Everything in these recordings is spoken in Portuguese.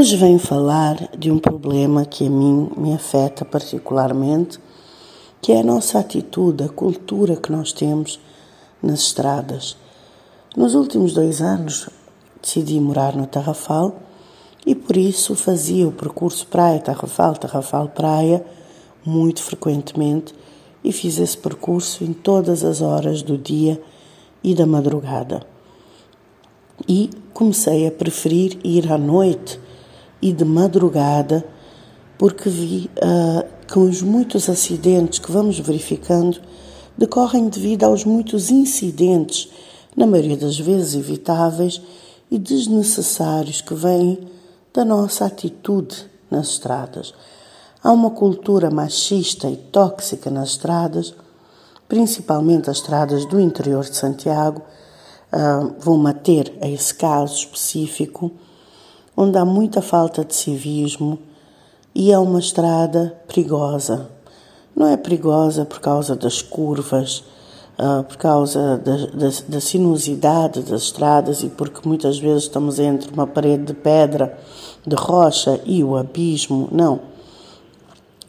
Hoje venho falar de um problema que a mim me afeta particularmente, que é a nossa atitude, a cultura que nós temos nas estradas. Nos últimos dois anos decidi morar no Tarrafal e por isso fazia o percurso Praia-Tarrafal, Tarrafal-Praia muito frequentemente e fiz esse percurso em todas as horas do dia e da madrugada. E comecei a preferir ir à noite e de madrugada, porque vi uh, que os muitos acidentes que vamos verificando decorrem devido aos muitos incidentes, na maioria das vezes evitáveis e desnecessários, que vêm da nossa atitude nas estradas. Há uma cultura machista e tóxica nas estradas, principalmente as estradas do interior de Santiago. Uh, vou-me ater a esse caso específico, onde há muita falta de civismo e é uma estrada perigosa. Não é perigosa por causa das curvas, uh, por causa da, da, da sinuosidade das estradas e porque muitas vezes estamos entre uma parede de pedra, de rocha e o abismo. Não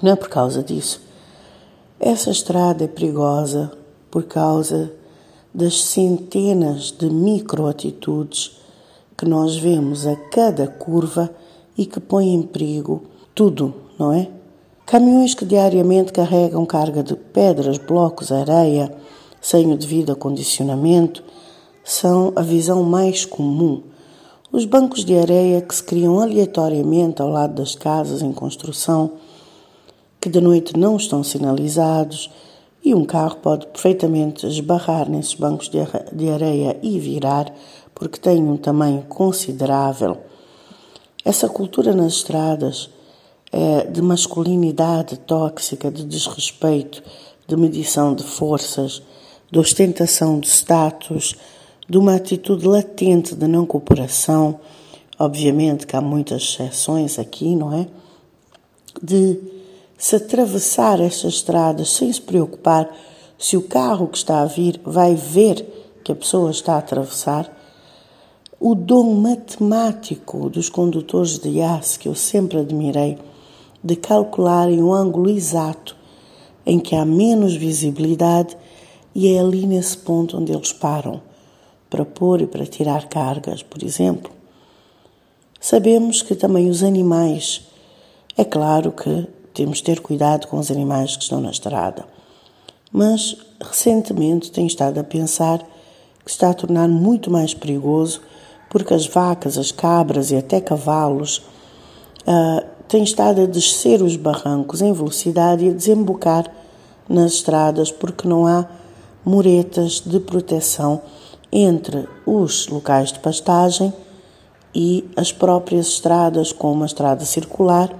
não é por causa disso. Essa estrada é perigosa por causa das centenas de microatitudes que nós vemos a cada curva e que põem em perigo tudo, não é? Caminhões que diariamente carregam carga de pedras, blocos, areia, sem o devido acondicionamento, são a visão mais comum. Os bancos de areia que se criam aleatoriamente ao lado das casas em construção que de noite não estão sinalizados e um carro pode perfeitamente esbarrar nesses bancos de areia e virar porque tem um tamanho considerável. Essa cultura nas estradas é de masculinidade tóxica, de desrespeito, de medição de forças, de ostentação de status, de uma atitude latente de não cooperação. Obviamente que há muitas exceções aqui, não é? De se atravessar estas estradas sem se preocupar se o carro que está a vir vai ver que a pessoa está a atravessar, o dom matemático dos condutores de aço que eu sempre admirei, de calcularem o ângulo exato em que há menos visibilidade e é ali nesse ponto onde eles param para pôr e para tirar cargas, por exemplo. Sabemos que também os animais, é claro que temos de ter cuidado com os animais que estão na estrada. Mas recentemente tenho estado a pensar que está a tornar muito mais perigoso porque as vacas, as cabras e até cavalos uh, têm estado a descer os barrancos em velocidade e a desembocar nas estradas porque não há muretas de proteção entre os locais de pastagem e as próprias estradas, como uma estrada circular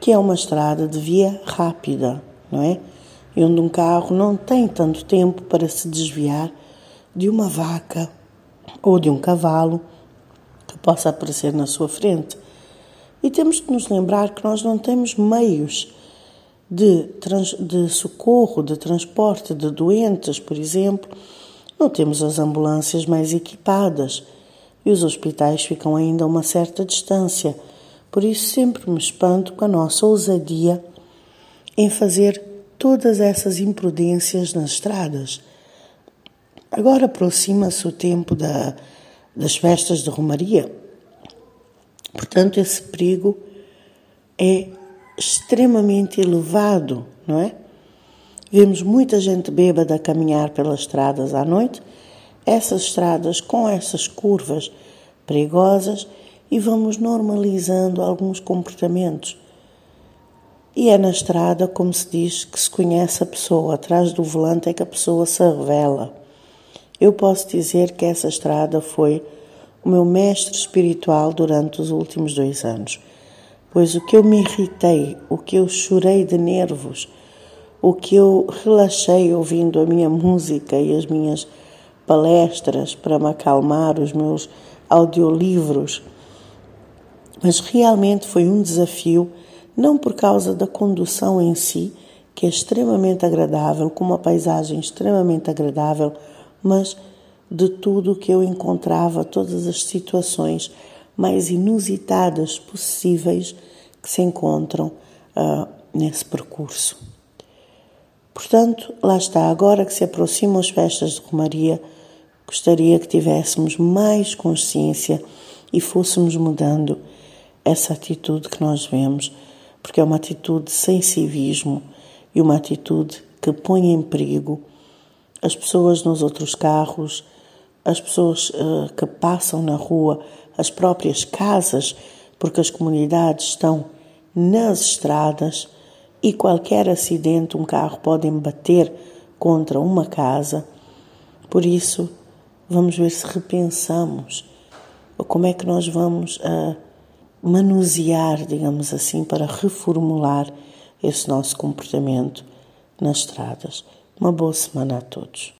que é uma estrada de via rápida, não é? E onde um carro não tem tanto tempo para se desviar de uma vaca ou de um cavalo que possa aparecer na sua frente. E temos que nos lembrar que nós não temos meios de, trans, de socorro, de transporte de doentes, por exemplo. Não temos as ambulâncias mais equipadas e os hospitais ficam ainda a uma certa distância por isso sempre me espanto com a nossa ousadia em fazer todas essas imprudências nas estradas. Agora aproxima-se o tempo da, das festas de Romaria. Portanto, esse perigo é extremamente elevado, não é? Vemos muita gente bêbada caminhar pelas estradas à noite, essas estradas com essas curvas perigosas e vamos normalizando alguns comportamentos. E é na estrada, como se diz, que se conhece a pessoa, atrás do volante é que a pessoa se revela. Eu posso dizer que essa estrada foi o meu mestre espiritual durante os últimos dois anos, pois o que eu me irritei, o que eu chorei de nervos, o que eu relaxei ouvindo a minha música e as minhas palestras para me acalmar, os meus audiolivros, mas realmente foi um desafio, não por causa da condução em si, que é extremamente agradável, com uma paisagem extremamente agradável, mas de tudo que eu encontrava, todas as situações mais inusitadas possíveis que se encontram uh, nesse percurso. Portanto, lá está, agora que se aproximam as festas de Romaria, gostaria que tivéssemos mais consciência e fôssemos mudando essa atitude que nós vemos, porque é uma atitude sem civismo e uma atitude que põe em perigo as pessoas nos outros carros, as pessoas uh, que passam na rua, as próprias casas, porque as comunidades estão nas estradas e qualquer acidente, um carro pode bater contra uma casa. Por isso, vamos ver se repensamos como é que nós vamos uh, manusear, digamos assim, para reformular esse nosso comportamento nas estradas. Uma boa semana a todos.